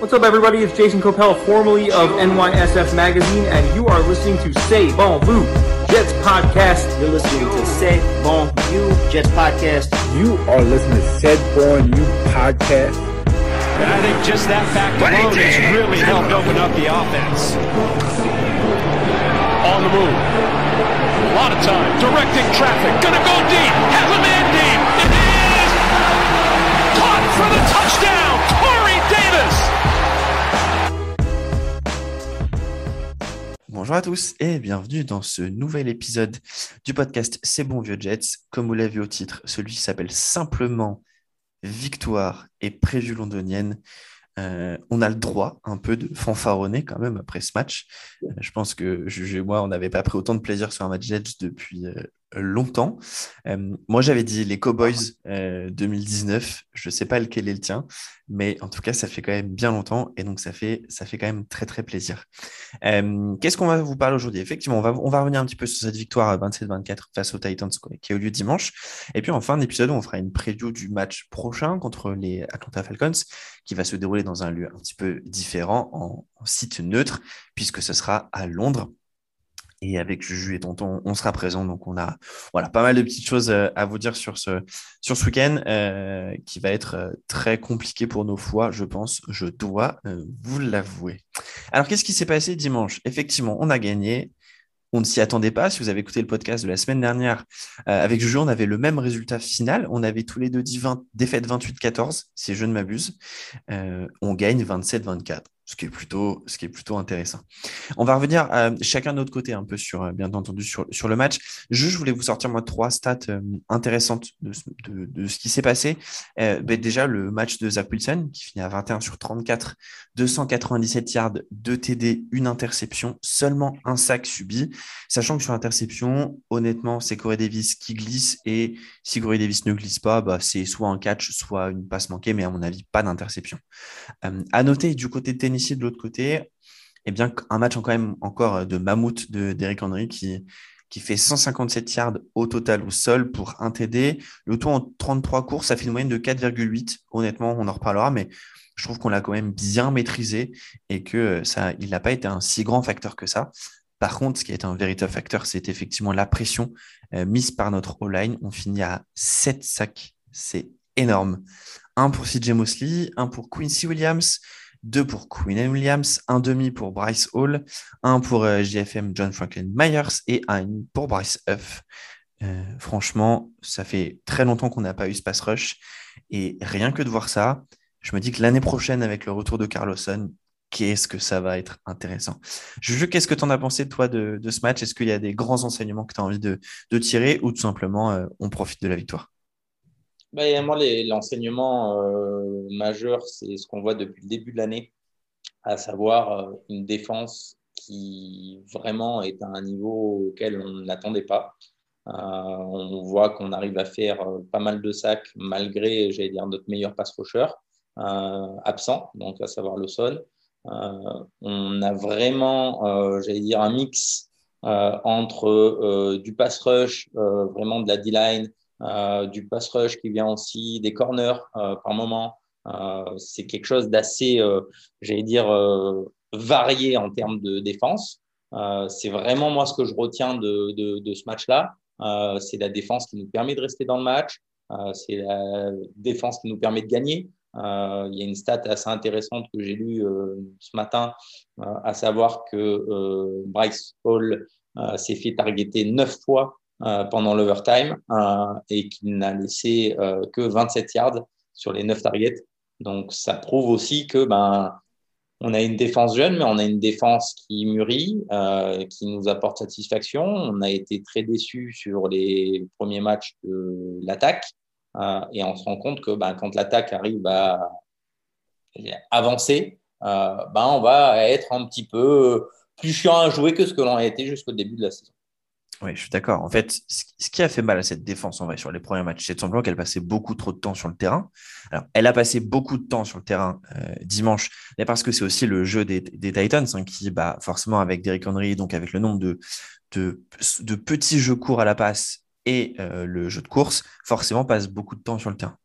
What's up, everybody? It's Jason Copel, formerly of NYSF Magazine, and you are listening to Say Bon Vu Jets Podcast. You're listening to Say Bon You Jets Podcast. You are listening to Said Born You Podcast. And I think just that fact alone has really helped open up the offense. On the move. A lot of time. Directing traffic. Gonna go deep. Has a man Bonjour à tous et bienvenue dans ce nouvel épisode du podcast C'est bon vieux Jets. Comme vous l'avez vu au titre, celui qui s'appelle simplement Victoire et prévue londonienne. Euh, on a le droit un peu de fanfaronner quand même après ce match. Euh, je pense que Juju et moi, on n'avait pas pris autant de plaisir sur un match Jets depuis euh, longtemps. Euh, moi, j'avais dit les Cowboys 2019. Je ne sais pas lequel est le tien, mais en tout cas, ça fait quand même bien longtemps et donc ça fait, ça fait quand même très, très plaisir. Euh, Qu'est-ce qu'on va vous parler aujourd'hui? Effectivement, on va, on va revenir un petit peu sur cette victoire à 27-24 face aux Titans qui a eu lieu dimanche. Et puis en fin d'épisode, on fera une preview du match prochain contre les Atlanta Falcons qui va se dérouler dans un lieu un petit peu différent, en, en site neutre, puisque ce sera à Londres. Et avec Juju et Tonton, on sera présent. Donc, on a voilà, pas mal de petites choses euh, à vous dire sur ce, sur ce week-end euh, qui va être euh, très compliqué pour nos fois, je pense. Je dois vous l'avouer. Alors, qu'est-ce qui s'est passé dimanche? Effectivement, on a gagné. On ne s'y attendait pas. Si vous avez écouté le podcast de la semaine dernière, avec Juju, on avait le même résultat final. On avait tous les deux dit 20, défaite 28-14, si je ne m'abuse. On gagne 27-24 ce qui est plutôt, ce qui est plutôt intéressant. On va revenir euh, chacun de notre côté un peu sur, euh, bien entendu, sur, sur le match. Je, je voulais vous sortir moi trois stats euh, intéressantes de, de, ce qui s'est passé. Ben déjà le match de Zach Wilson qui finit à 21 sur 34, 297 yards, 2 TD, une interception, seulement un sac subi. Sachant que sur interception, honnêtement, c'est Corey Davis qui glisse et si Corey Davis ne glisse pas, bah, c'est soit un catch, soit une passe manquée, mais à mon avis, pas d'interception. À noter du côté de Tennessee de l'autre côté, eh bien, un match quand même encore de mammouth de d'Eric Henry qui, qui fait 157 yards au total au sol pour un TD. Le tout en 33 courses, ça fait une moyenne de 4,8. Honnêtement, on en reparlera, mais je trouve qu'on l'a quand même bien maîtrisé et que ça, il n'a pas été un si grand facteur que ça. Par contre, ce qui été un véritable facteur, c'est effectivement la pression euh, mise par notre O-line. On finit à 7 sacs. C'est énorme. Un pour CJ Mosley, un pour Quincy Williams, deux pour Quinn Williams, un demi pour Bryce Hall, un pour euh, JFM John Franklin Myers et un pour Bryce Huff. Euh, franchement, ça fait très longtemps qu'on n'a pas eu ce pass rush. Et rien que de voir ça, je me dis que l'année prochaine, avec le retour de Carlosson, qu'est-ce que ça va être intéressant. Juju, qu'est-ce que tu en as pensé, toi, de, ce match? Est-ce qu'il y a des grands enseignements que tu as envie de, de, tirer ou tout simplement euh, on profite de la victoire? Bah, moi, l'enseignement euh, majeur, c'est ce qu'on voit depuis le début de l'année, à savoir euh, une défense qui vraiment est à un niveau auquel on n'attendait pas. Euh, on voit qu'on arrive à faire euh, pas mal de sacs malgré, j'allais dire, notre meilleur pass rusher euh, absent, donc à savoir le sol. on a vraiment, j'allais dire, un mix entre du pass rush, vraiment de la D-line, euh, du pass rush qui vient aussi, des corners euh, par moment. Euh, c'est quelque chose d'assez, j'allais dire, varié en termes de défense. c'est vraiment moi ce que je retiens de, ce match-là. c'est la défense qui nous permet de rester dans le match. c'est la défense qui nous permet de gagner. Euh, il y a une stat assez intéressante que j'ai lue euh, ce matin, euh, à savoir que Bryce Hall s'est fait targeter neuf fois euh, pendant l'overtime euh, et qu'il n'a laissé euh, que 27 yards sur les 9 targets. Donc ça prouve aussi que ben, on a une défense jeune, mais on a une défense qui mûrit, euh, qui nous apporte satisfaction. On a été très déçus sur les premiers matchs de l'attaque. Euh, et on se rend compte que ben, quand l'attaque arrive à avancer, euh, ben, on va être un petit peu plus chiant à jouer que ce que l'on a été jusqu'au début de la saison. Oui, je suis d'accord. En fait, ce qui a fait mal à cette défense en vrai sur les premiers matchs, c'est tout simplement qu'elle passait beaucoup trop de temps sur le terrain. Alors, elle a passé beaucoup de temps sur le terrain euh, dimanche, mais parce que c'est aussi le jeu des, Titans hein, qui, bah, forcément, avec Derrick Henry, donc avec le nombre de, petits jeux courts à la passe, et euh, le jeu de course, forcément, passe beaucoup de temps sur le terrain.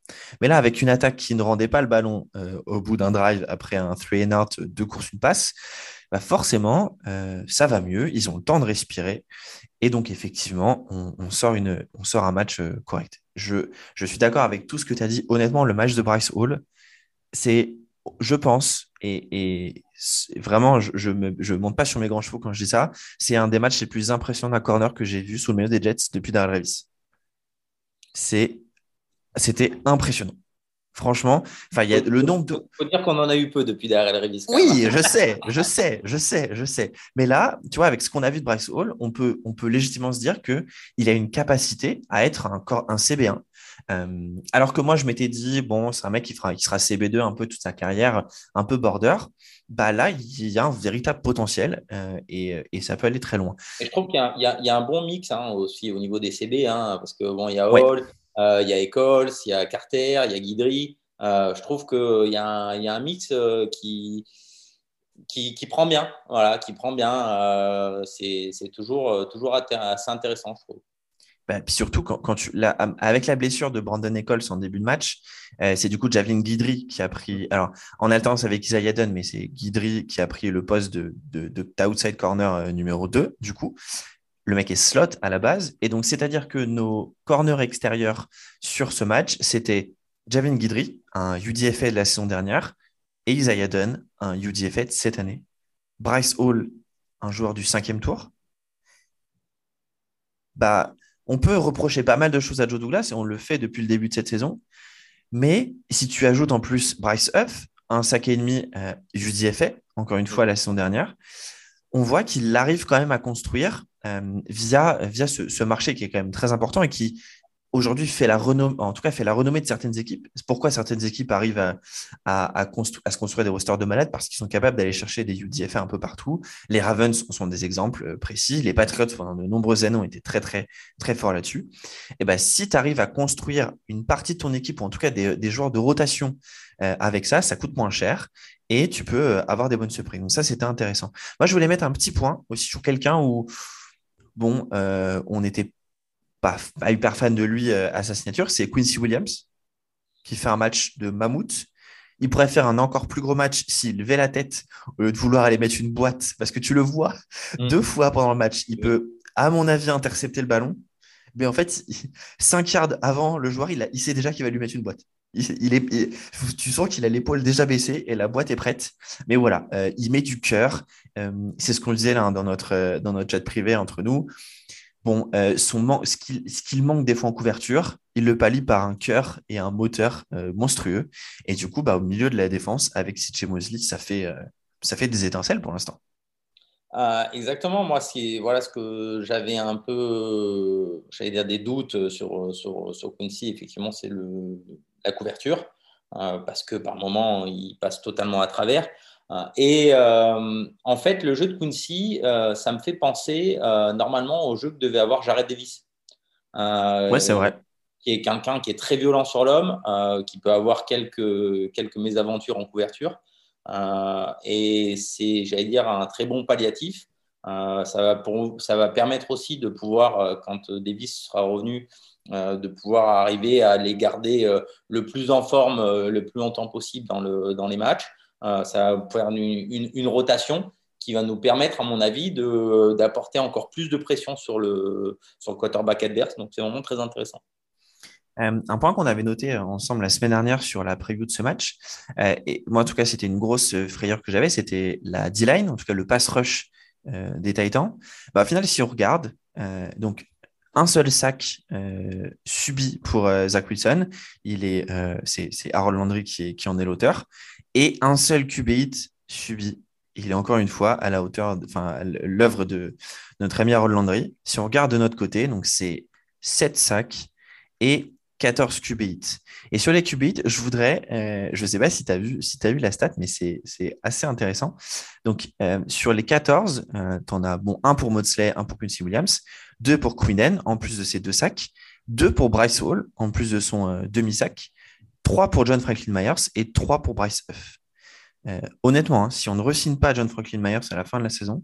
Mais là, avec une attaque qui ne rendait pas le ballon euh, au bout d'un drive après un three and out, deux courses, une passe, bah forcément, euh, ça va mieux. Ils ont le temps de respirer. Et donc, effectivement, on, sort, un match correct. Je, suis d'accord avec tout ce que tu as dit. Honnêtement, le match de Bryce Hall, c'est, je pense, et, vraiment, je ne monte pas sur mes grands chevaux quand je dis ça, c'est un des matchs les plus impressionnants à corner que j'ai vu sous le milieu des Jets depuis Darrell Revis. C'était impressionnant. Franchement, enfin, il y a le nombre de. faut dire qu'on en a eu peu depuis Darrell Revis. Oui, je sais, je sais, je sais, je sais. Mais là, tu vois, avec ce qu'on a vu de Bryce Hall, on peut, on peut légitimement se dire qu'il a une capacité à être un, un CB1 euh, alors que moi, je m'étais dit, bon, c'est un mec qui, fera, qui sera CB2 un peu toute sa carrière, un peu border. Bah là, il y a un véritable potentiel euh, et, et, ça peut aller très loin. Et je trouve qu'il y, y, a un bon mix hein, aussi au niveau des CB, hein, parce que bon, il y a Hall, il y a Eccles, il y a Carter, il y a Guidry. je trouve qu'il y, y a un mix qui, qui, qui, prend bien, voilà, qui prend bien. c'est toujours, toujours assez intéressant, je trouve. Bah, puis surtout, quand, tu, avec la blessure de Brandon Eccles en début de match, euh, c'est du coup Javelin Guidry qui a pris, alors en alternance avec Isaiah Dunn, mais c'est Guidry qui a pris le poste de, de, outside corner euh, numéro 2, du coup. Le mec est slot à la base. Et donc, c'est-à-dire que nos corners extérieurs sur ce match, c'était Javelin Guidry, un UDFA de la saison dernière, et Isaiah Dunn, un UDFA de cette année. Bryce Hall, un joueur du cinquième tour. Bah, on peut reprocher pas mal de choses à Joe Douglas et on le fait depuis le début de cette saison. Mais si tu ajoutes en plus Bryce Huff, un sac et demi euh, juste effet, encore une fois la saison dernière, on voit qu'il arrive quand même à construire euh, via, via ce, marché qui est quand même très important et qui aujourd'hui fait la renommée, en tout cas fait la renommée de certaines équipes. Pourquoi certaines équipes arrivent à, à, se construire des rosters de malades Parce qu'ils sont capables d'aller chercher des UDFA un peu partout. Les Ravens sont des exemples euh, précis. Les Patriots, pendant de nombreuses années, ont été très, très, très forts là-dessus. Et ben, si tu arrives à construire une partie de ton équipe, ou en tout cas des, joueurs de rotation euh, avec ça, ça coûte moins cher et tu peux avoir des bonnes surprises. Donc ça, c'était intéressant. Moi, je voulais mettre un petit point aussi sur quelqu'un où, bon, on était pas, hyper fan de lui euh, à sa signature, c'est Quincy Williams, qui fait un match de mammouth. Il pourrait faire un encore plus gros match s'il levait la tête au lieu de vouloir aller mettre une boîte, parce que tu le vois mm. deux fois pendant le match. Il peut, à mon avis, intercepter le ballon. Mais en fait, cinq yards avant le joueur, il, il sait déjà qu'il va lui mettre une boîte. Il, est, tu sens qu'il a l'épaule déjà baissée et la boîte est prête. Mais voilà, euh, il met du cœur. Euh, c'est ce qu'on disait là, dans, notre, dans notre chat privé entre nous. Bon, euh, son ce qu'il manque des fois en couverture, il le pallie par un cœur et un moteur euh, monstrueux. Et du coup, bah, au milieu de la défense, avec CJ Mosley, ça fait, euh, ça fait des étincelles pour l'instant. exactement. Moi, voilà ce que j'avais un peu, j'allais dire des doutes sur, sur, sur Quincy. Effectivement, c'est la couverture. parce que par moment, il passe totalement à travers. Euh, et euh, en fait, le jeu de Quincy, euh, ça me fait penser normalement au jeu que devait avoir Jared Davis. ouais, c'est vrai. Qui est quelqu'un qui est très violent sur l'homme, qui peut avoir quelques, quelques mésaventures en couverture. et c'est, j'allais dire, un très bon palliatif. ça, va pour, ça va permettre aussi de pouvoir, quand Davis sera revenu, de pouvoir arriver à les garder le plus en forme le plus longtemps possible dans, le, dans les matchs. Euh, ça va faire une, rotation qui va nous permettre, à mon avis, d'apporter encore plus de pression sur le, sur le quarterback adverse. Donc, c'est vraiment très intéressant. Euh, un point qu'on avait noté ensemble la semaine dernière sur la preview de ce match, euh, et moi en tout cas c'était une grosse frayeur que j'avais, c'était la D-line, en tout cas le pass rush des Titans. Bah, au final, si on regarde, donc un seul sac subi pour Zach Wilson, il est, c'est, Harold Landry qui, qui en est l'auteur et un seul QB subi. Il est encore une fois à la hauteur, enfin, l'œuvre de notre ami Harold Landry. Si on regarde de notre côté, donc c'est 7 sacs et 14 QB hits. Et sur les QB hits, je voudrais, euh, je ne sais pas si tu as, vu, si vu la stat, mais c'est assez intéressant. Donc, euh, sur les 14, tu en as bon, un pour Maudsley, un pour Quincy Williams, deux pour Quinnen, en plus de ses deux sacs, deux pour Bryce Hall, en plus de son euh, demi-sac, 3 pour John Franklin Myers et 3 pour Bryce Huff. Euh, honnêtement, hein, si on ne re pas John Franklin Myers à la fin de la saison,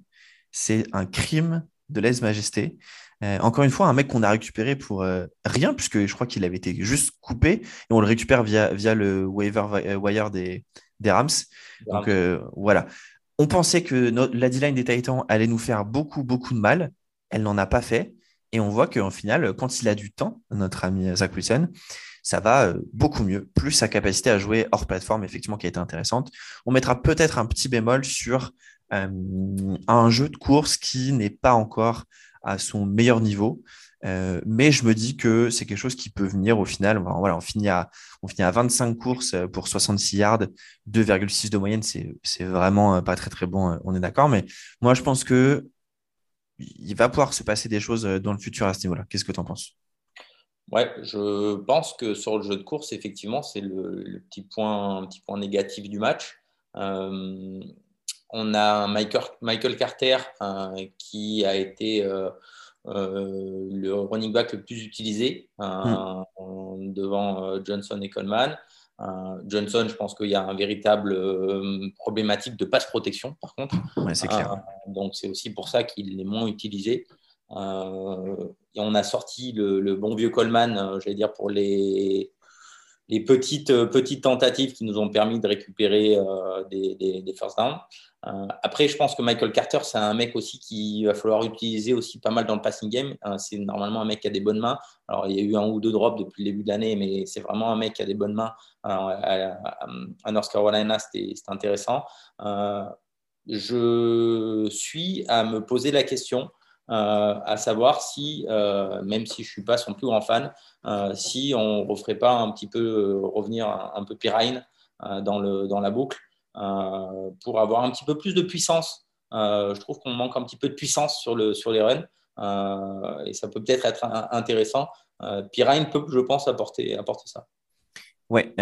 c'est un crime de lèse-majesté. Encore une fois, un mec qu'on a récupéré pour rien, puisque je crois qu'il avait été juste coupé, et on le récupère via, via le waiver wire des, des Rams. Donc voilà. On pensait que la D-line des Titans allait nous faire beaucoup, beaucoup de mal. Elle n'en a pas fait. Et on voit qu'en final, quand il a du temps, notre ami Zach Wilson, ça va euh, beaucoup mieux. Plus sa capacité à jouer hors plateforme, effectivement, qui a été intéressante. On mettra peut-être un petit bémol sur euh, un jeu de course qui n'est pas encore à son meilleur niveau. Euh, mais je me dis que c'est quelque chose qui peut venir au final. Voilà, on, finit à, on finit à 25 courses pour 66 yards, 2,6 de moyenne. C'est vraiment pas très très bon, on est d'accord. Mais moi, je pense que il va pouvoir se passer des choses dans le futur à ce niveau-là. Qu'est-ce que tu en penses? Ouais, je pense que sur le jeu de course, effectivement, c'est le, petit, point, petit point négatif du match. Euh, on a Michael, Michael Carter euh, qui a été euh, le running back le plus utilisé mm. devant Johnson et Coleman. Johnson, je pense qu'il y a un véritable problématique de passe protection, par contre. Ouais, c'est clair. donc, c'est aussi pour ça qu'il est moins utilisé. Euh, et on a sorti le, bon vieux Coleman, euh, j'allais dire, pour les, les petites, euh, petites tentatives qui nous ont permis de récupérer des, des, first downs. Après, je pense que Michael Carter, c'est un mec aussi qu'il va falloir utiliser aussi pas mal dans le passing game. c'est normalement un mec qui a des bonnes mains. Alors, il y a eu un ou deux drops depuis le début de l'année, mais c'est vraiment un mec qui a des bonnes mains. à, North Carolina, c'était intéressant. je suis à me poser la question euh, à savoir si, euh, même si je ne suis pas son plus grand fan, euh, si on ne referait pas un petit peu revenir un, peu Pirine dans, dans la boucle pour avoir un petit peu plus de puissance. je trouve qu'on manque un petit peu de puissance sur, le, sur les runs et ça peut peut-être être intéressant. Pirine peut, je pense, apporter, apporter ça. Ouais,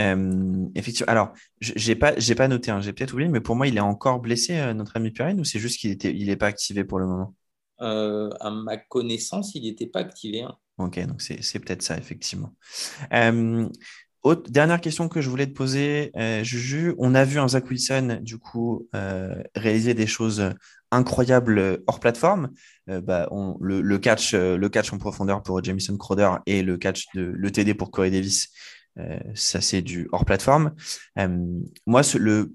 effectivement. Alors, j'ai pas, j'ai pas noté, hein, j'ai peut-être oublié, mais pour moi, il est encore blessé, notre ami Pirine, ou c'est juste qu'il était, il n'est pas activé pour le moment? Euh, à ma connaissance, il n'était pas activé. Hein. Ok, donc c'est peut-être ça, effectivement. Euh, autre, dernière question que je voulais te poser, euh, Juju. On a vu un Zach Wilson, du coup, réaliser des choses incroyables hors plateforme. Bah, on, le, catch, en profondeur pour Jamison Crowder et le catch de le TD pour Corey Davis. ça, c'est du hors plateforme. moi,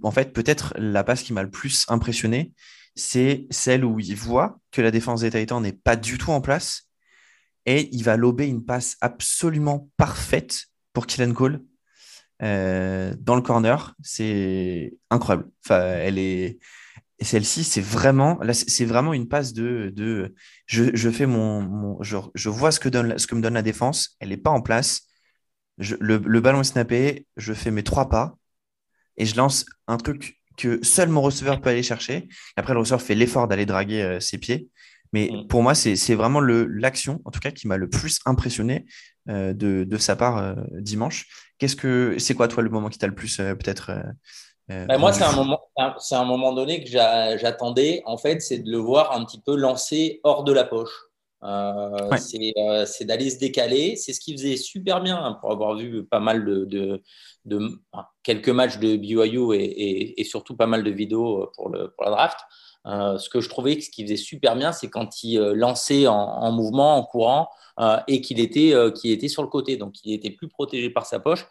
en fait, peut-être la passe qui m'a le plus impressionné, c'est celle où il voit que la défense des Titans n'est pas du tout en place et il va lober une passe absolument parfaite pour Killen Cole euh, dans le corner. C'est incroyable. Enfin, elle est celle-ci, c'est vraiment, c'est vraiment une passe de, de je, fais mon, je, vois ce que, donne, ce que me donne la défense, elle n'est pas en place. le, le, ballon est snappé, je fais mes trois pas et je lance un truc que seul mon receveur peut aller chercher. Après, le receveur fait l'effort d'aller draguer euh, ses pieds. Mais mm. pour moi, c'est vraiment l'action, en tout cas, qui m'a le plus impressionné euh, de, de, sa part euh, dimanche. Qu'est-ce que c'est quoi, toi, le moment qui t'a le plus peut-être bah, Moi, c'est un moment, c'est un moment donné que j'attendais. En fait, c'est de le voir un petit peu lancer hors de la poche. C'est d'aller se décaler. C'est ce qu'il faisait super bien hein, pour avoir vu pas mal de, de quelques matchs de BYU et, et, surtout pas mal de vidéos pour, le, pour la draft. Euh, ce que je trouvais ce qu'il faisait super bien, c'est quand il euh, lançait en, mouvement, en courant, euh, et qu'il était sur le côté. Donc, il était plus protégé par sa poche.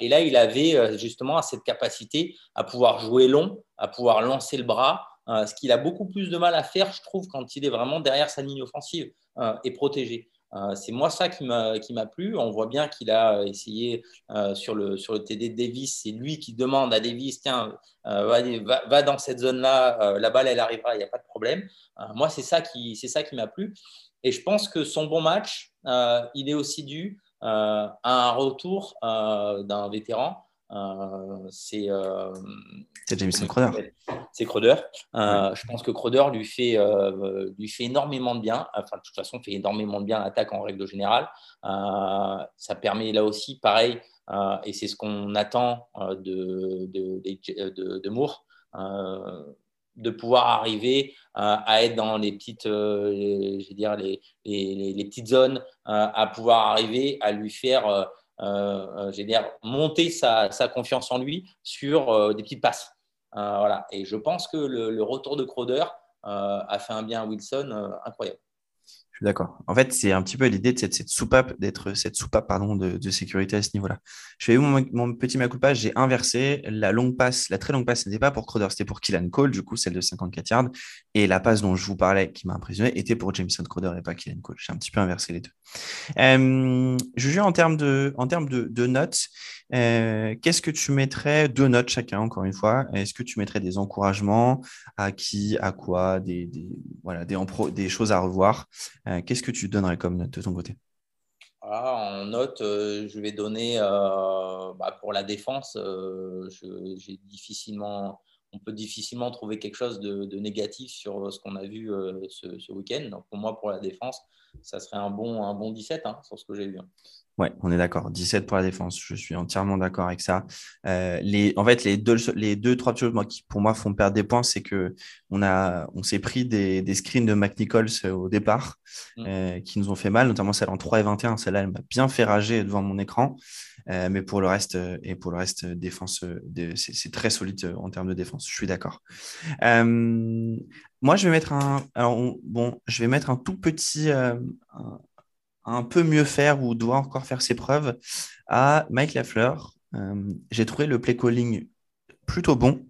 et là, il avait justement cette capacité à pouvoir jouer long, à pouvoir lancer le bras, ce qu'il a beaucoup plus de mal à faire, je trouve, quand il est vraiment derrière sa ligne offensive et protégé. Euh, c'est moi ça qui m'a plu. On voit bien qu'il a essayé euh, sur, le, sur le TD de Davis. C'est lui qui demande à Davis tiens, euh, va, va, dans cette zone-là, la balle elle arrivera, il n'y a pas de problème. moi, c'est ça qui, ça qui m'a plu. Et je pense que son bon match, il est aussi dû à un retour d'un vétéran. C'est Jameson Crowder. C'est Crowder. Euh, je pense que Crowder lui fait, euh, lui fait énormément de bien. Enfin, de toute façon, fait énormément de bien à l'attaque en règle générale. Euh, ça permet là aussi, pareil, et c'est ce qu'on attend de, de, de, Moore, de pouvoir arriver à être dans les petites, dire, les, les, les, petites zones, à pouvoir arriver à lui faire. Euh, dire, monter sa, confiance en lui sur des petites passes. Euh, voilà. Et je pense que le, retour de Crowder euh, a fait un bien à Wilson euh, incroyable. D'accord. En fait, c'est un petit peu l'idée de cette, soupape, d'être cette soupape pardon, de, sécurité à ce niveau-là. Je fais mon, petit pas j'ai inversé. La longue passe, la très longue passe, ce n'était pas pour Crowder, c'était pour Killan Cole, du coup, celle de 54 yards. Et la passe dont je vous parlais, qui m'a impressionné, était pour Jameson Crowder et pas Killan Cole. J'ai un petit peu inversé les deux. Euh, je juge en termes de, en termes de, notes. Euh, Qu'est-ce que tu mettrais Deux notes chacun, encore une fois. Est-ce que tu mettrais des encouragements À qui À quoi Des, des voilà, des, des choses à revoir. Qu'est-ce que tu donnerais comme note de ton côté? En note, euh, je vais donner euh, bah, pour la défense. Euh, difficilement, on peut difficilement trouver quelque chose de, négatif sur ce qu'on a vu euh, ce, ce week-end. Donc pour moi, pour la défense, ça serait un bon, un bon 17 hein, sur ce que j'ai vu. Ouais, on est d'accord. 17 pour la défense. Je suis entièrement d'accord avec ça. Euh, les, en fait, les deux, les deux, trois choses moi, qui, pour moi, font perdre des points, c'est que on, a, on s'est pris des, des screens de McNichols au départ mm. euh, qui nous ont fait mal, notamment celle en 3 et 21. Celle-là, elle m'a bien fait rager devant mon écran. Euh, mais pour le reste, et pour le reste, défense, c'est très solide en termes de défense. Je suis d'accord. Euh, moi, je vais mettre un. Alors, on, bon, je vais mettre un tout petit. Un, un peu mieux faire ou doit encore faire ses preuves à Mike Lafleur. Euh, J'ai trouvé le play calling plutôt bon.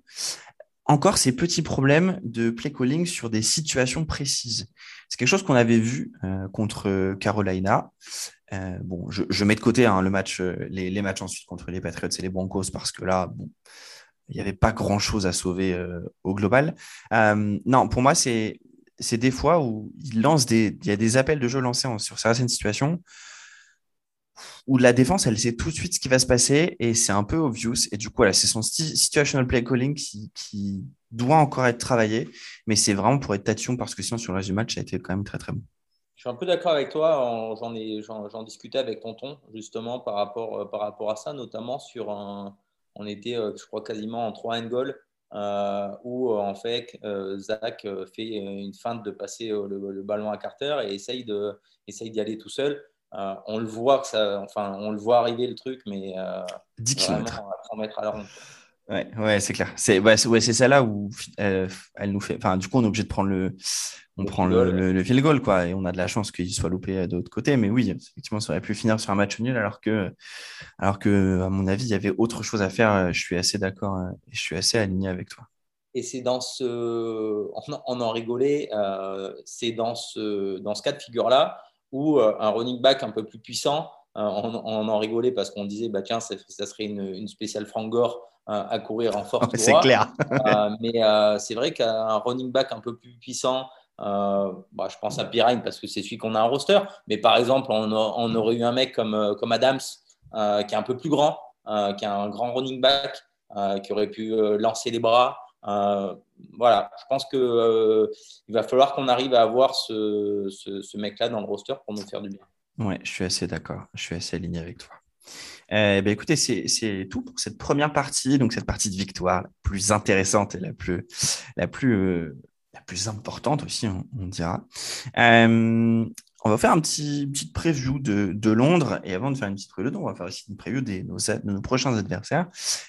Encore ces petits problèmes de play calling sur des situations précises. C'est quelque chose qu'on avait vu euh, contre Carolina. Euh, bon, je, mets de côté hein, le match, euh, les, les, matchs ensuite contre les Patriots et les Broncos parce que là, bon, il n'y avait pas grand chose à sauver euh, au global. non, pour moi, c'est des fois où il lance des, il y a des appels de jeu lancés sur certaines situations où la défense, elle sait tout de suite ce qui va se passer et c'est un peu obvious. Et du coup, c'est son situational play calling qui, doit encore être travaillé, mais c'est vraiment pour être tatillon parce que sinon, sur le reste du match, ça a été quand même très, très bon. Je suis un peu d'accord avec toi. J'en discutais avec Tonton justement par rapport, euh, par rapport à ça, notamment sur un. On était, euh, je crois, quasiment en 3 and goal euh, où en fait euh, Zach euh, fait une feinte de passer le, le, ballon à Carter et essaye d'y aller tout seul. on le voit que ça, enfin on le voit arriver le truc, mais 10 km. à 100 mètres à la ronde. Ouais, ouais c'est clair. C'est ouais, ouais, ça là où elle, elle, nous fait. Enfin, du coup, on est obligé de prendre le, on prend le, le, le, field goal, quoi, et on a de la chance qu'il soit loupé de l'autre côté. Mais oui, effectivement, ça aurait pu finir sur un match nul, alors que, alors que, à mon avis, il y avait autre chose à faire. Je suis assez d'accord et je suis assez aligné avec toi. Et c'est dans ce, on, en rigolait, euh, c'est dans ce, dans ce cas de figure-là où euh, un running back un peu plus puissant, euh, on, on, en rigolait parce qu'on disait, bah tiens, ça, ça serait une, une spéciale Frank Gore à courir en force. c'est clair. mais c'est vrai qu'un running back un peu plus puissant, euh, bah, je pense à Pirine parce que c'est celui qu'on a en roster. Mais par exemple, on, a, on, aurait eu un mec comme, euh, comme Adams euh, qui est un peu plus grand, euh, qui a un grand running back, euh, qui aurait pu lancer les bras. voilà, je pense qu'il il va falloir qu'on arrive à avoir ce, ce, ce mec-là dans le roster pour nous faire du bien. Ouais, je suis assez d'accord. Je suis assez aligné avec toi. Euh, ben écoutez, c'est tout pour cette première partie, donc cette partie de victoire la plus intéressante et la plus, la plus euh, la plus importante aussi, on, dira. Euh, on va faire un petit petite preview de, de, Londres et avant de faire une petite preview, on va faire aussi une preview nos, de nos prochains adversaires,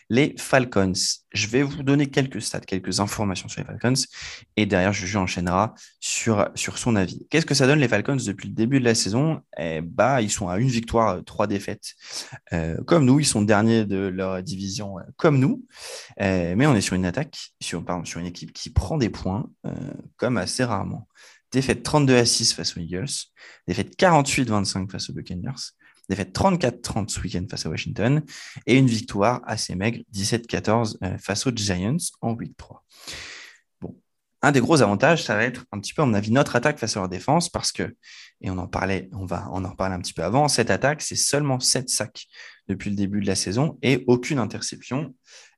les Falcons. Je vais vous donner quelques stats, quelques informations sur les Falcons et derrière, Juju enchaînera sur, sur son avis. Qu'est-ce que ça donne les Falcons depuis le début de la saison? Eh bah, Ils sont à une victoire, trois défaites. Euh, comme nous, ils sont derniers de leur division, euh, comme nous. Euh, mais on est sur une attaque, sur, une équipe qui prend des points, euh, comme assez rarement défaite 32 à 6 face aux Eagles, défaite 48-25 face aux Buccaneers, défaite 34-30 ce week-end face à Washington. Et une victoire assez maigre 17-14 euh, face aux Giants en week 3. Bon, un des gros avantages, ça va être un petit peu, à mon avis, notre attaque face à leur défense parce que, et on en parlait, on va en reparler un petit peu avant, cette attaque, c'est seulement 7 sacs depuis le début de la saison et aucune interception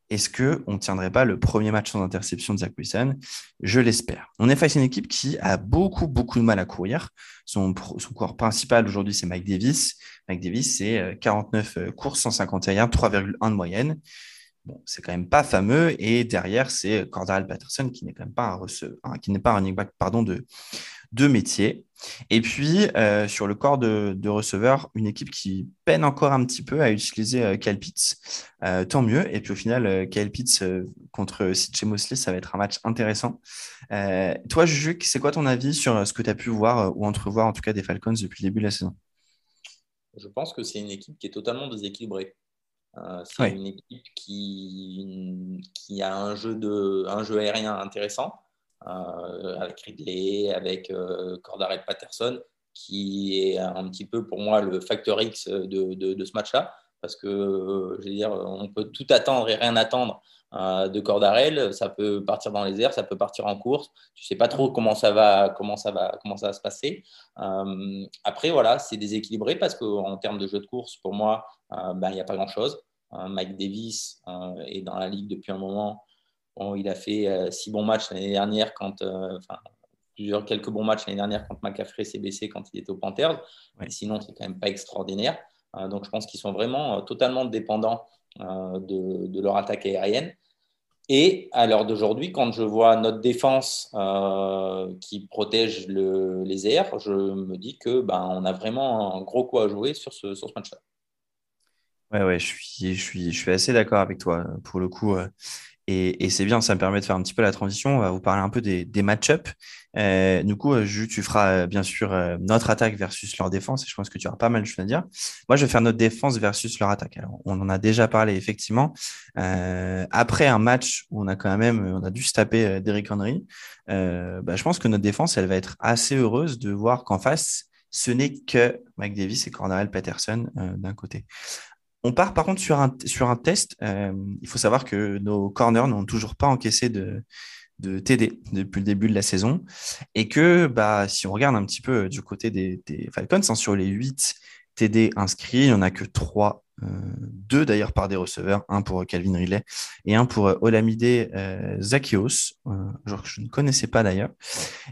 est-ce qu'on ne tiendrait pas le premier match sans interception de Zach Wilson? Je l'espère. On est face à une équipe qui a beaucoup, beaucoup de mal à courir. Son, son coureur principal aujourd'hui, c'est Mike Davis. Mike Davis, c'est 49 euh, courses, 151 yards, 3,1 de moyenne. Bon, c'est quand même pas fameux. Et derrière, c'est Cordell Patterson, qui n'est quand même pas un, receveur, qui n'est pas un running back pardon, de, de métier. Et puis, euh, sur le corps de, de receveurs, une équipe qui peine encore un petit peu à utiliser euh, Kyle Pitts. Euh, tant mieux. Et puis, au final, euh, Kyle Pitts contre CJ Mosley, ça va être un match intéressant. Toi, Juju, c'est quoi ton avis sur ce que tu as pu voir ou entrevoir, en tout cas, des Falcons depuis le début de la saison? Je pense que c'est une équipe qui est totalement déséquilibrée. C'est une équipe qui, qui a un jeu, de, un jeu aérien intéressant, avec Ridley, avec euh, Cordarrelle Patterson, qui est un petit peu pour moi le facteur X de, ce match-là. Parce que, euh, je veux dire, on peut tout attendre et rien attendre euh, de Cordarel. Ça peut partir dans les airs, ça peut partir en course. Tu sais pas trop comment ça va, comment ça va, comment ça va se passer. Euh, après, voilà, c'est déséquilibré parce qu'en termes de jeu de course, pour moi, euh, ben, il n'y a pas grand-chose. Euh, Mike Davis euh, est dans la ligue depuis un moment. Bon, il a fait euh, six bons matchs l'année dernière quand, euh, enfin, plusieurs quelques bons matchs l'année dernière quand McCaffrey s'est blessé quand il était au Panthers. Ouais. Sinon, c'est quand même pas extraordinaire. Euh, donc, je pense qu'ils sont vraiment totalement dépendants de, de leur attaque aérienne. Et à l'heure d'aujourd'hui, quand je vois notre défense euh, qui protège le- les airs, je me dis que ben, on a vraiment un gros coup à jouer sur ce, sur ce match-là. Ouais, ouais, je suis, je suis, je suis assez d'accord avec toi pour le coup. euh, Et, et c'est bien, ça me permet de faire un petit peu la transition. On va vous parler un peu des, match-ups. Euh, du coup, euh, tu feras euh, bien sûr euh, notre attaque versus leur défense. Et je pense que tu auras pas mal de choses à dire. Moi, je vais faire notre défense versus leur attaque. Alors, on en a déjà parlé, effectivement. Euh, après un match où on a quand même, on a dû se taper euh, Derrick Henry, euh, bah, je pense que notre défense, elle va être assez heureuse de voir qu'en face, ce n'est que Mike Davis et Cordarrelle Patterson euh, d'un côté. On part par contre sur un, sur un test. Euh, il faut savoir que nos corners n'ont toujours pas encaissé de, TD depuis le début de la saison. Et que bah, si on regarde un petit peu du côté des, Falcons, hein, sur les 8 TD inscrits, il n'y en a que 3, euh, 2 d'ailleurs par des receveurs, un pour Calvin Ridley et un pour euh, Olamide euh, euh, genre que je ne connaissais pas d'ailleurs.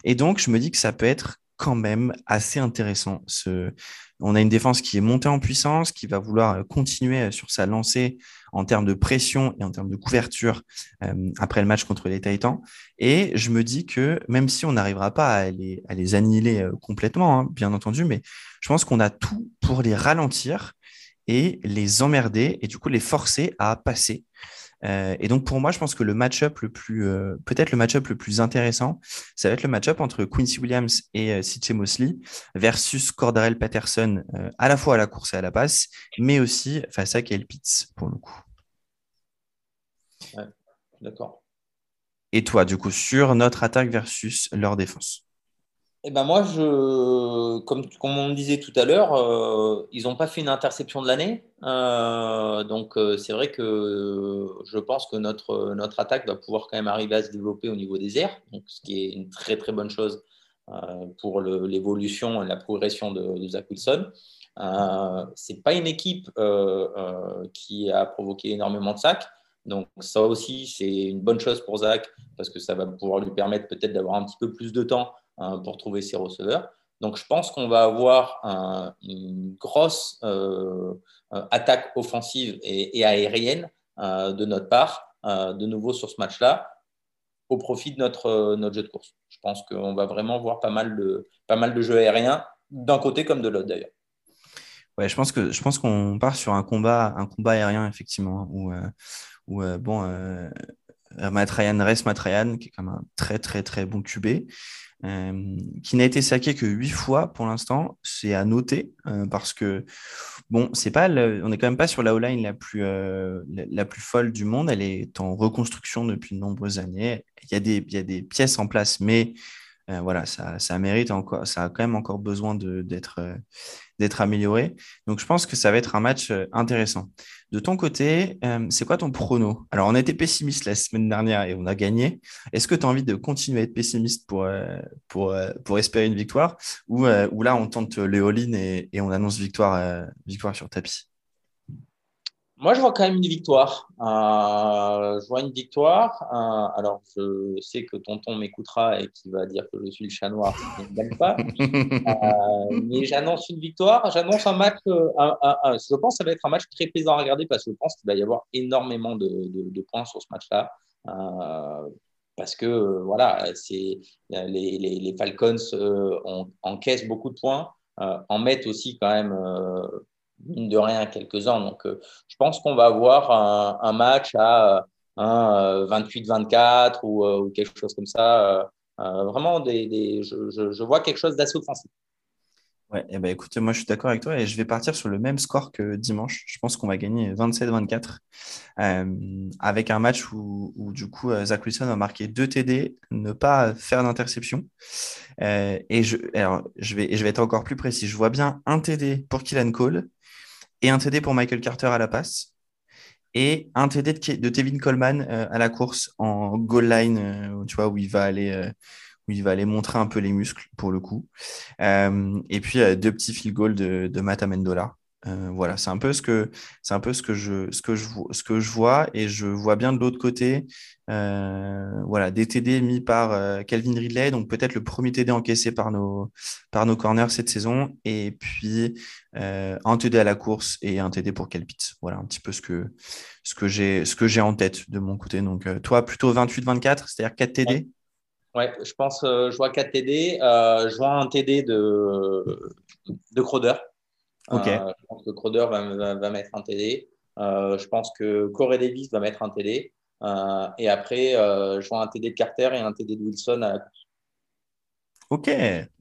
Et donc, je me dis que ça peut être quand même assez intéressant. On a une défense qui est montée en puissance, qui va vouloir euh, continuer sur sa lancée en termes de pression et en termes de couverture euh, après le match contre les Titans. Et je me dis que même si on n'arrivera pas à les, annihiler euh, complètement, hein, bien entendu, mais je pense qu'on a tout pour les ralentir et les emmerder et du coup les forcer à passer. Euh, et donc pour moi, je pense que le match-up le plus, euh, peut-être le match-up le plus intéressant, ça va être le match-up entre Quincy Williams et euh, CJ Mosley versus Cordarrelle Patterson, à la fois à la course et à la passe, mais aussi face à Kyle Pitts pour le coup. D'accord. Et toi, du coup, sur notre attaque versus leur défense? Eh ben moi, je, comme, comme on disait tout à l'heure, euh, ils n'ont pas fait une interception de l'année. Euh, donc, euh, c'est vrai que je pense que notre, attaque va pouvoir quand même arriver à se développer au niveau des airs, ce qui est une très très bonne chose pour l'évolution et la progression de, Zach Wilson. C'est pas une équipe qui a provoqué énormément de sacs. Donc ça aussi, c'est une bonne chose pour Zach parce que ça va pouvoir lui permettre peut-être d'avoir un petit peu plus de temps pour trouver ses receveurs. Donc je pense qu'on va avoir un- une grosse euh, euh, attaque offensive et, aérienne euh, de notre part, de nouveau sur ce match-là, au profit de notre, notre jeu de course. Je pense qu'on va vraiment voir pas mal de, pas mal de jeux aériens d'un côté comme de l'autre d'ailleurs. Ouais, je pense que je pense qu'on part sur un combat, un combat aérien effectivement, hein, où, où bon, euh, reste Matt Ryan, qui est quand même un très très très bon QB, euh, qui n'a été saqué que huit fois pour l'instant. C'est à noter euh, parce que bon, c'est pas, on n'est quand même pas sur la O-line la plus la plus folle du monde. Elle est en reconstruction depuis de nombreuses années. Il y a des il y a des pièces en place, mais euh, voilà, ça, ça mérite encore, ça a quand même encore besoin d'être euh, amélioré. Donc, je pense que ça va être un match euh, intéressant. De ton côté, euh, c'est quoi ton prono? Alors, on été pessimiste la semaine dernière et on a gagné. Est-ce que tu as envie de continuer à être pessimiste pour, euh, pour, pour espérer une victoire? Ou, ou là, on tente le all-in et, et on annonce victoire, victoire sur tapis? Moi, je vois quand même une victoire. Euh, je vois une victoire. Euh, alors, je sais que tonton m'écoutera et qu'il va dire que je suis le chat noir si je ne gagne pas. Euh, mais j'annonce une victoire. J'annonce un match. un- un- un- je pense que ça va être un match très plaisant à regarder parce que je pense qu'il va y avoir énormément de, de- de points sur ce match-là. Parce que voilà, c'est les, les, Falcons encaissent beaucoup de points, en mettent aussi quand même mine de rien quelques-uns. Donc, je pense qu'on va avoir un, match à un 28-24 ou, ou, quelque chose comme ça. vraiment, des, je, vois quelque chose d'assez offensif. Ouais, eh ben, écoute, moi je suis d'accord avec toi et je vais partir sur le même score que dimanche. Je pense qu'on va gagner 27-24 euh, avec un match où, du coup euh, Zach Wilson a marqué deux TD, ne pas faire d'interception. Euh, et je, je, vais, je vais être encore plus précis. Je vois bien un TD pour Killan Cole et un TD pour Michael Carter à la passe et un TD de, Tevin Coleman à la course en goal line, tu vois, où il va aller où il va aller montrer un peu les muscles pour le coup. Euh, et puis deux petits field goals de, de Matt Amendola. Euh, voilà, c'est un peu ce que c'est un peu ce que je ce que je ce que je vois et je vois bien de l'autre côté, euh, voilà, des TD mis par Calvin Ridley, donc peut-être le premier TD encaissé par nos par nos corners cette saison, et puis un TD à la course et un TD pour Kelpitz. Voilà un petit peu ce que ce que j'ai ce que j'ai en tête de mon côté. Donc toi plutôt 28-24, c'est-à-dire 4 TD. Ouais, je pense, euh, je vois 4 TD. Euh, je vois un TD de, de Crowder. Euh, je pense que Crowder va, va, mettre un TD. je pense que Corey Davis va mettre un TD. et après, je vois un TD de Carter et un TD de Wilson à la course. Ok,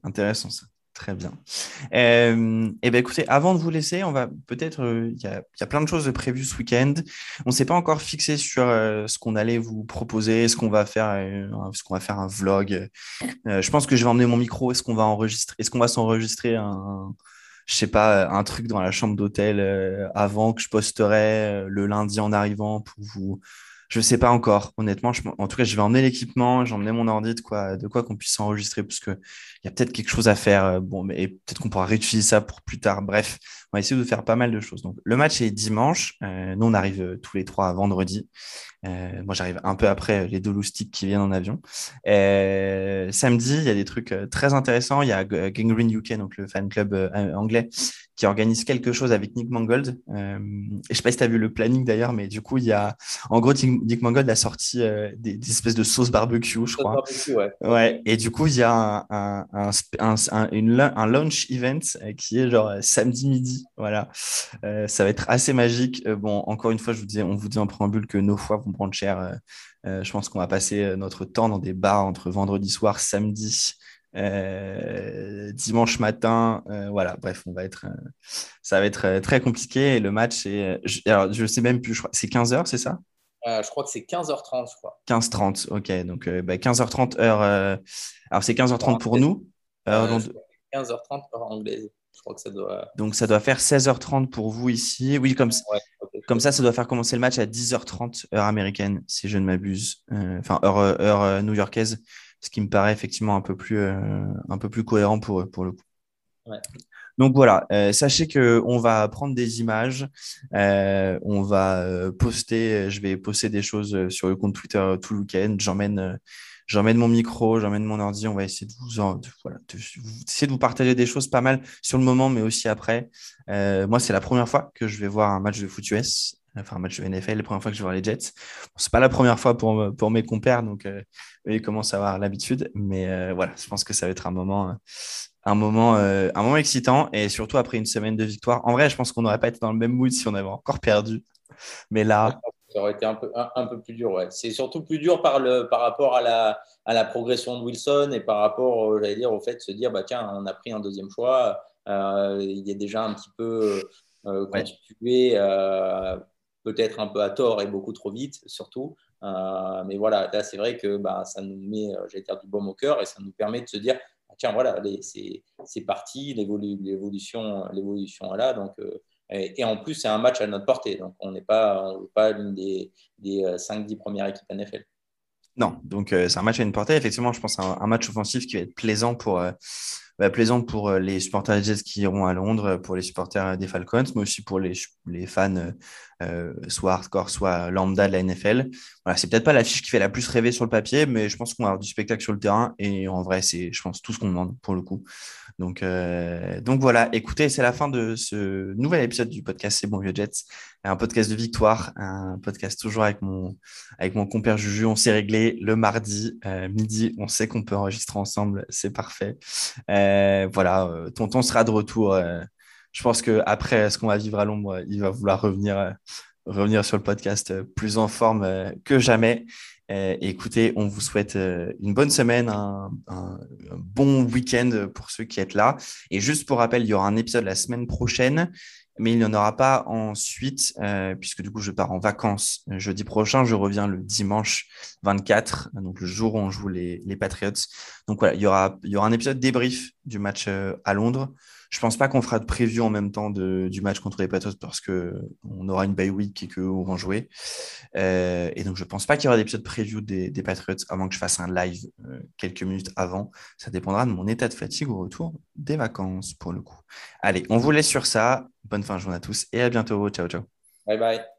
intéressant ça. Très bien. Euh, et eh ben écoutez, avant de vous laisser, on va peut-être, euh, il y, a plein de choses de prévues ce week-end. On ne s'est pas encore fixé sur euh, ce qu'on allait vous proposer, ce qu'on va faire, ce qu'on va faire un vlog. je pense que je vais emmener mon micro. Est-ce qu'on va enregistrer, est-ce qu'on va s'enregistrer un, je sais pas, un truc dans la chambre d'hôtel avant que je posterai le lundi en arrivant pour vous je sais pas encore, honnêtement. en tout cas, je vais emmener l'équipement, emmené mon ordi de quoi, qu'on puisse s'enregistrer, parce qu'il y a peut-être quelque chose à faire. Euh, bon, mais peut-être qu'on pourra réutiliser ça pour plus tard. Bref, on va essayer de faire pas mal de choses. Donc, le match est dimanche. Euh, nous, on arrive euh, tous les trois à vendredi. moi, j'arrive un peu après les deux loustiques qui viennent en avion. samedi, il y a des trucs très intéressants. Il y a Gangrene UK, donc le fan club anglais, qui organise quelque chose avec Nick Mangold. Euh, et je sais pas si tu as vu le planning d'ailleurs, mais du coup, il y a. En gros, Nick Mangold a sorti euh, des, espèces de sauces barbecue, je crois. Barbecue, ouais. ouais. Et du coup, il y a un, un, un, un, une, un launch event euh, qui est genre samedi midi. Voilà. ça va être assez magique. bon, encore une fois, je vous dis, on vous dit en préambule que nos fois vont prendre cher. je pense qu'on va passer notre temps dans des bars entre vendredi soir, samedi. Euh, dimanche matin, euh, voilà, bref, on va être, euh, ça va être très compliqué. Et le match, est, je, alors, je sais même plus, c'est 15h, c'est ça? Je crois que c'est 15h30, je crois. 15h30, ok, donc bah, 15h30 heure. alors, c'est 15h30 pour nous? 15h30 heure anglaise. Je crois que ça doit. Donc, ça doit faire 16h30 pour vous ici. Oui, comme, comme ça, ça doit faire commencer le match à 10h30 heure américaine, si je ne m'abuse. Enfin, heure, heure new-yorkaise ce qui me paraît effectivement un peu plus, euh, un peu plus cohérent pour, pour le coup. Donc voilà, euh, sachez qu'on va prendre des images, euh, on va poster, je vais poster des choses sur le compte Twitter tout le week-end. J'emmène, j'emmène mon micro, j'emmène mon ordi, on va essayer de vous, voilà, essayer de vous partager des choses pas mal sur le moment, mais aussi après. moi, c'est la première fois que je vais voir un match de foot US enfin un match de NFL, la première fois que je voir les Jets. Bon, c'est pas la première fois pour, pour mes compères, donc euh, ils commencent à avoir l'habitude, mais euh, voilà, je pense que ça va être un moment, euh, un moment, un moment excitant et surtout après une semaine de victoire. En vrai, je pense qu'on n'aurait pas été dans le même mood si on avait encore perdu, mais là. Ça aurait été un peu, un, peu plus dur, ouais. C'est surtout plus dur par, le, par rapport à la, à la progression de Wilson et par rapport, j'allais dire, au fait de se dire, bah tiens, on a pris un deuxième choix, il est déjà un petit peu constitué peut-être un peu à tort et beaucoup trop vite, surtout. Euh, mais voilà, là, c'est vrai que bah, ça nous met, euh, j'allais dire, du baume au cœur et ça nous permet de se dire, ah, tiens, voilà, c'est parti, l'évolution est là. Donc, euh, et, en plus, c'est un match à notre portée. Donc, on n'est pas, pas l'une des, des 5-10 premières équipes NFL. Non, donc c'est un match à une portée. Effectivement, je pense à un, match offensif qui va être plaisant pour, bah, plaisant pour les supporters des Jets qui iront à Londres, pour les supporters des Falcons, mais aussi pour les, les fans soit hardcore, soit lambda de la NFL. Voilà, c'est peut-être pas l'affiche qui fait la plus rêver sur le papier, mais je pense qu'on va avoir du spectacle sur le terrain et en vrai, c'est, je pense, tout ce qu'on demande pour le coup. Donc, euh, donc voilà, écoutez, c'est la fin de ce nouvel épisode du podcast C'est bon vieux Jets, un podcast de victoire, un podcast toujours avec mon, avec mon compère Juju. On s'est réglé le mardi euh, midi, on sait qu'on peut enregistrer ensemble, c'est parfait. Euh, voilà, tonton sera de retour. Je pense que après ce qu'on va vivre à l'ombre, il va vouloir revenir, revenir sur le podcast plus en forme que jamais. Euh, écoutez, on vous souhaite euh, une bonne semaine, un, bon week-end pour ceux qui êtes là. Et juste pour rappel, il y aura un épisode la semaine prochaine, mais il n'y en aura pas ensuite, euh, puisque du coup, je pars en vacances jeudi prochain. Je reviens le dimanche 24, donc le jour où on joue les, les Patriots. Donc voilà, il y aura, il y aura un épisode débrief du match à Londres. Je pense pas qu'on fera de preview en même temps du match contre les Patriots parce qu'on aura une bye week et qu'eux vont jouer. Euh, et donc, je pense pas qu'il y aura d'épisode preview des, des, Patriots avant que je fasse un live euh, quelques minutes avant. Ça dépendra de mon état de fatigue au retour des vacances pour le coup. Allez, on vous laisse sur ça. Bonne fin de journée à tous et à bientôt. Ciao, ciao. Bye bye.